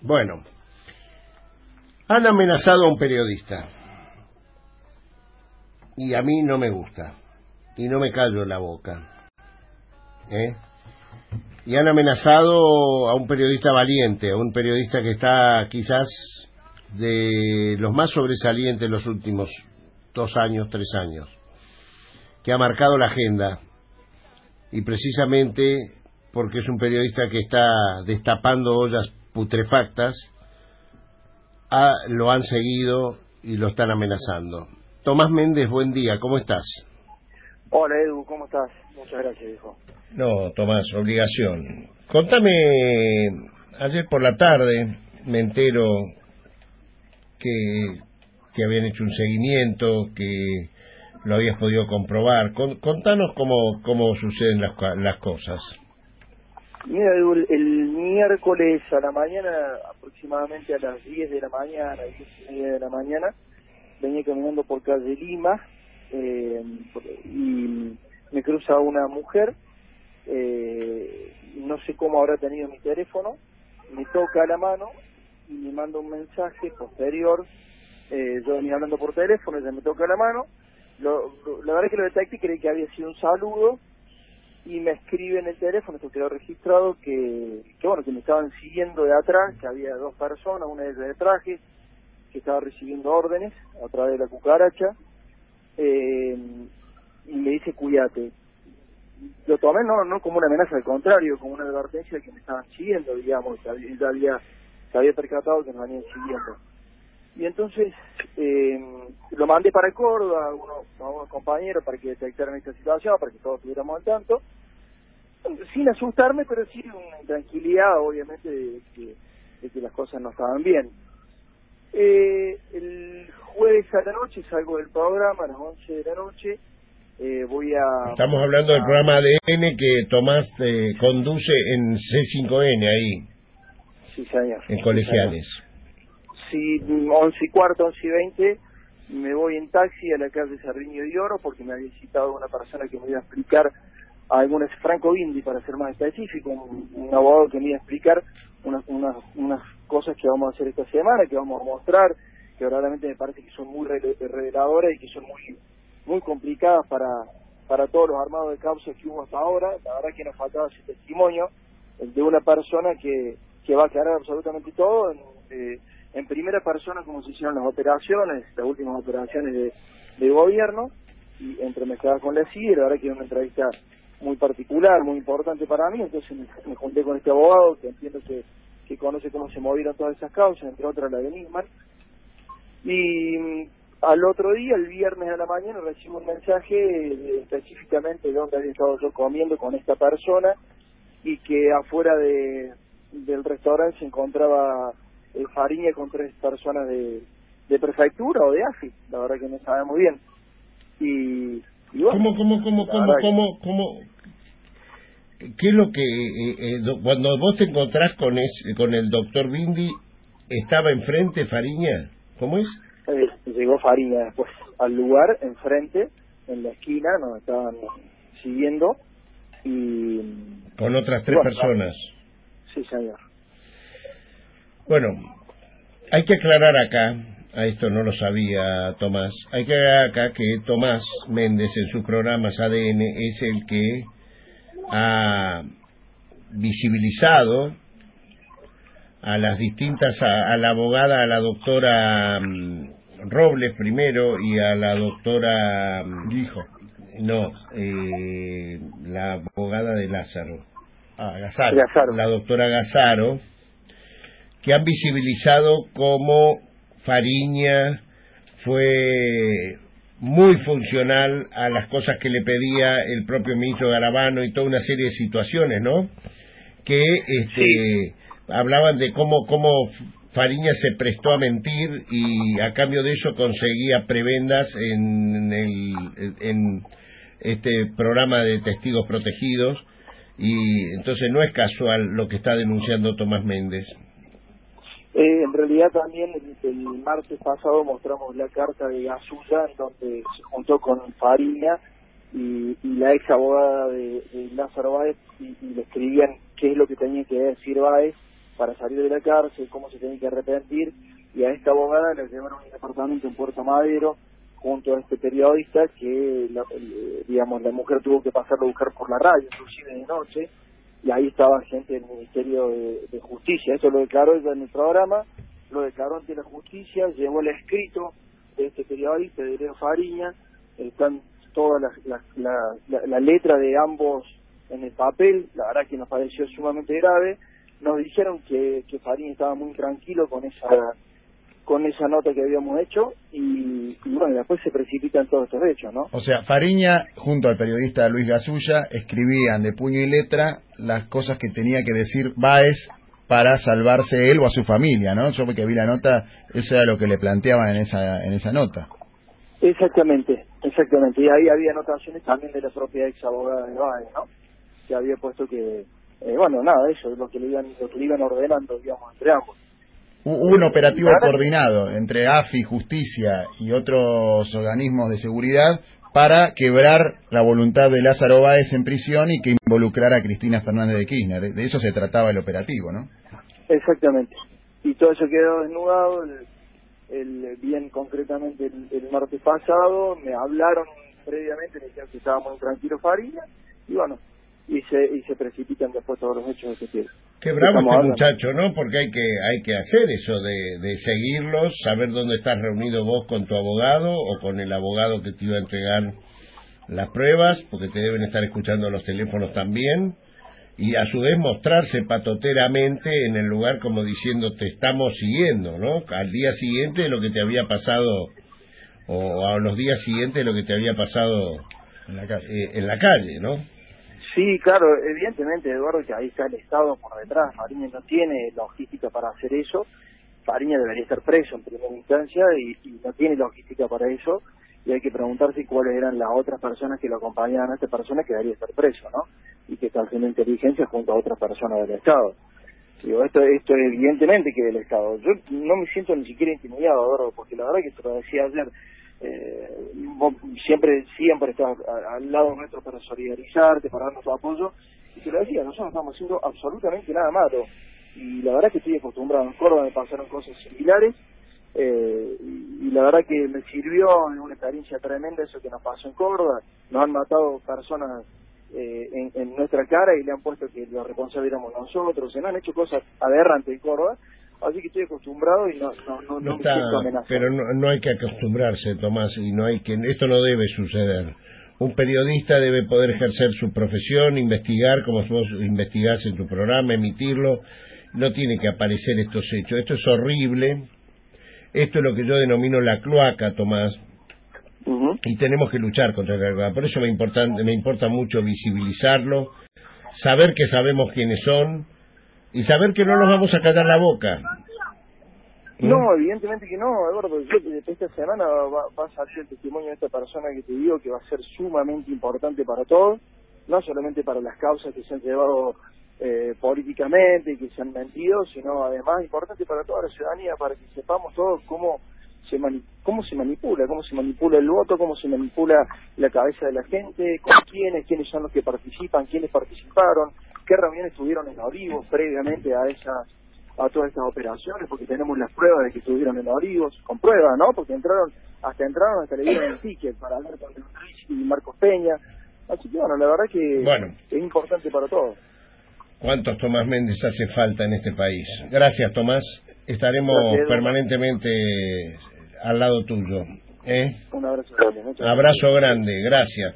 Bueno, han amenazado a un periodista. Y a mí no me gusta. Y no me callo la boca. ¿Eh? Y han amenazado a un periodista valiente, a un periodista que está quizás de los más sobresalientes los últimos dos años, tres años, que ha marcado la agenda. Y precisamente porque es un periodista que está destapando ollas putrefactas, lo han seguido y lo están amenazando. Tomás Méndez, buen día, ¿cómo estás? Hola Edu, ¿cómo estás? Muchas gracias, hijo. No, Tomás, obligación. Contame, ayer por la tarde me entero que, que habían hecho un seguimiento, que lo habías podido comprobar. contanos cómo, cómo suceden las, las cosas. Mira, el, miércoles a la mañana, aproximadamente a las 10 de la mañana, 10 y media de la mañana, venía caminando por calle Lima eh, y me cruza una mujer, eh, no sé cómo habrá tenido mi teléfono, me toca la mano y me manda un mensaje posterior, eh, yo venía hablando por teléfono, ella me toca la mano, lo, la verdad es que lo detecté creí que había sido un saludo, y me escribe en el teléfono, esto quedó registrado, que, que bueno, que me estaban siguiendo de atrás, que había dos personas, una de traje, que estaba recibiendo órdenes a través de la cucaracha, eh, y me dice cuídate. Lo tomé no, no como una amenaza, al contrario, como una advertencia de que me estaban siguiendo, digamos, que había, había, se había percatado que me venían siguiendo. Y entonces eh, lo mandé para Córdoba, unos, unos compañeros para que detectaran esta situación, para que todos estuviéramos al tanto, sin asustarme, pero sí una tranquilidad, obviamente, de que, de que las cosas no estaban bien. Eh, el jueves a la noche salgo del programa, a las 11 de la noche, eh, voy a... Estamos hablando del programa ADN que Tomás eh, conduce en C5N ahí. Sí, señor. En colegiales. Sí, 11 y cuarto, 11 y 20, me voy en taxi a la calle Sardiño de Oro porque me había citado una persona que me iba a explicar algunas Franco Bindi, para ser más específico, un, abogado que me iba a explicar unas, unas, unas cosas que vamos a hacer esta semana, que vamos a mostrar, que verdaderamente me parece que son muy reveladoras y que son muy muy complicadas para para todos los armados de causa que hubo hasta ahora. La verdad que nos faltaba ese testimonio de una persona que, que va a aclarar absolutamente todo en, eh, en primera persona cómo se hicieron las operaciones, las últimas operaciones de, gobierno, y entremezcladas con la CIE, la verdad que es una entrevista muy particular, muy importante para mí, entonces me, junté con este abogado que entiendo que, que conoce cómo se movieron todas esas causas, entre otras la de Nisman. Y mm, al otro día, el viernes a la mañana, recibo un mensaje específicamente de dónde había estado yo comiendo con esta persona y que afuera de, del restaurante se encontraba eh, Fariña con tres personas de, de prefectura o de AFI, la verdad que no sabe muy bien. Y ¿Cómo, cómo, cómo, cómo, cómo, cómo, qué es lo que, eh, eh, cuando vos te encontrás con, con el doctor Bindi, estaba enfrente Fariña? ¿Cómo es? Eh, llegó Fariña después al lugar, enfrente, en la esquina, nos estaban siguiendo y... Con otras tres personas. Sí, señor. Bueno, hay que aclarar acá a esto no lo sabía Tomás. Hay que ver acá que Tomás Méndez en sus programas ADN es el que ha visibilizado a las distintas, a, la abogada, a la doctora mm, Robles primero y a la doctora Guijo. Mm, no, eh, la abogada de Lázaro. Ah, La doctora Gazaro, que han visibilizado como Fariña fue muy funcional a las cosas que le pedía el propio ministro Garabano y toda una serie de situaciones, ¿no? Que este, hablaban de cómo, cómo Fariña se prestó a mentir y a cambio de eso conseguía prebendas en, el, en este programa de testigos protegidos y entonces no es casual lo que está denunciando Tomás Méndez. Eh, en realidad también el, martes pasado mostramos la carta de Gasulla en donde se juntó con Farina y, la ex abogada de, Lázaro Báez y, le escribían qué es lo que tenía que decir Báez para salir de la cárcel, cómo se tenía que arrepentir, y a esta abogada le llevaron a un departamento en Puerto Madero junto a este periodista que, digamos, la mujer tuvo que pasarlo a buscar por la radio, inclusive de noche, y ahí estaba gente del Ministerio de, Justicia. Eso lo declaró ella en el programa, lo declaró ante la justicia, llevó el escrito de este periodista, de Leo Fariña, están toda la, la, la, letra de ambos en el papel, la verdad que nos pareció sumamente grave. Nos dijeron que, que Fariña estaba muy tranquilo con esa con esa nota que habíamos hecho y, bueno, después se precipitan todos estos hechos, ¿no? O sea, Fariña junto al periodista Luis Gasulla escribían de puño y letra las cosas que tenía que decir Báez para salvarse él o a su familia, ¿no? Yo que vi la nota, eso era lo que le planteaban en esa en esa nota. Exactamente, exactamente. Y ahí había anotaciones también de la propia ex abogada de Báez, ¿no? Que había puesto que, eh, bueno, nada, eso es lo que le iban, lo que le iban ordenando, digamos, entre ambos. Hubo un operativo coordinado entre AFI, Justicia y otros organismos de seguridad para quebrar la voluntad de Lázaro Báez en prisión y que involucrara a Cristina Fernández de Kirchner. De eso se trataba el operativo, ¿no? Exactamente. Y todo eso quedó desnudado el, bien concretamente el, martes pasado. Me hablaron previamente, me dijeron que estaba muy tranquilo Farina y bueno, y se, y se precipitan después todos los hechos de este tiempo. Qué bravo este muchacho, ¿no? Porque hay que hay que hacer eso de, de seguirlos, saber dónde estás reunido vos con tu abogado o con el abogado que te iba a entregar las pruebas, porque te deben estar escuchando los teléfonos también, y a su vez mostrarse patoteramente en el lugar como diciendo te estamos siguiendo, ¿no? Al día siguiente de lo que te había pasado, o a los días siguientes de lo que te había pasado en la calle, eh, en la calle ¿no? Sí, claro, evidentemente, Eduardo, que ahí está el Estado por detrás. Fariña no tiene logística para hacer eso. Fariña debería estar preso en primera instancia y, no tiene logística para eso. Y hay que preguntarse cuáles eran las otras personas que lo acompañaban a esta persona que debería estar preso, ¿no? Y que está haciendo inteligencia junto a otras personas del Estado. Digo, esto, esto evidentemente que del Estado. Yo no me siento ni siquiera intimidado, Eduardo, porque la verdad que te lo decía ayer, eh, siempre siempre estás al lado nuestro para solidarizarte, para darnos tu apoyo. Y te lo decía, nosotros no estamos haciendo absolutamente nada malo. Y la verdad que estoy acostumbrado. En Córdoba me pasaron cosas similares. Eh, y, la verdad que me sirvió, una experiencia tremenda eso que nos pasó en Córdoba. Nos han matado personas eh, en, en, nuestra cara y le han puesto que los responsables éramos nosotros. Se nos han hecho cosas aberrantes en Córdoba así que estoy acostumbrado y no, no, no, está, Pero no, hay que acostumbrarse, Tomás, y no hay que esto no debe suceder. Un periodista debe poder ejercer su profesión, investigar como vos investigás en tu programa, emitirlo. No tiene que aparecer estos hechos. Esto es horrible. Esto es lo que yo denomino la cloaca, Tomás. Y tenemos que luchar contra la cloaca. Por eso me importa, me importa mucho visibilizarlo, saber que sabemos quiénes son, y saber que no nos vamos a callar la boca. No, evidentemente que no, Eduardo. esta semana va, a salir el testimonio de esta persona que te digo que va a ser sumamente importante para todos, no solamente para las causas que se han llevado eh, políticamente y que se han mentido, sino además importante para toda la ciudadanía, para que sepamos todos cómo se cómo se manipula, cómo se manipula el voto, cómo se manipula la cabeza de la gente, con quiénes, quiénes son los que participan, quiénes participaron, qué reuniones tuvieron en Olivos previamente a esas a todas estas operaciones, porque tenemos las pruebas de que estuvieron en Olivos, con pruebas, ¿no? Porque entraron, hasta entraron, hasta le dieron el ticket para hablar con y Marcos Peña. Así que bueno, la verdad que es importante para todos. ¿Cuántos Tomás Méndez hace falta en este país? Gracias, Tomás. Estaremos permanentemente al lado tuyo. ¿eh? Un abrazo grande. Abrazo grande, gracias.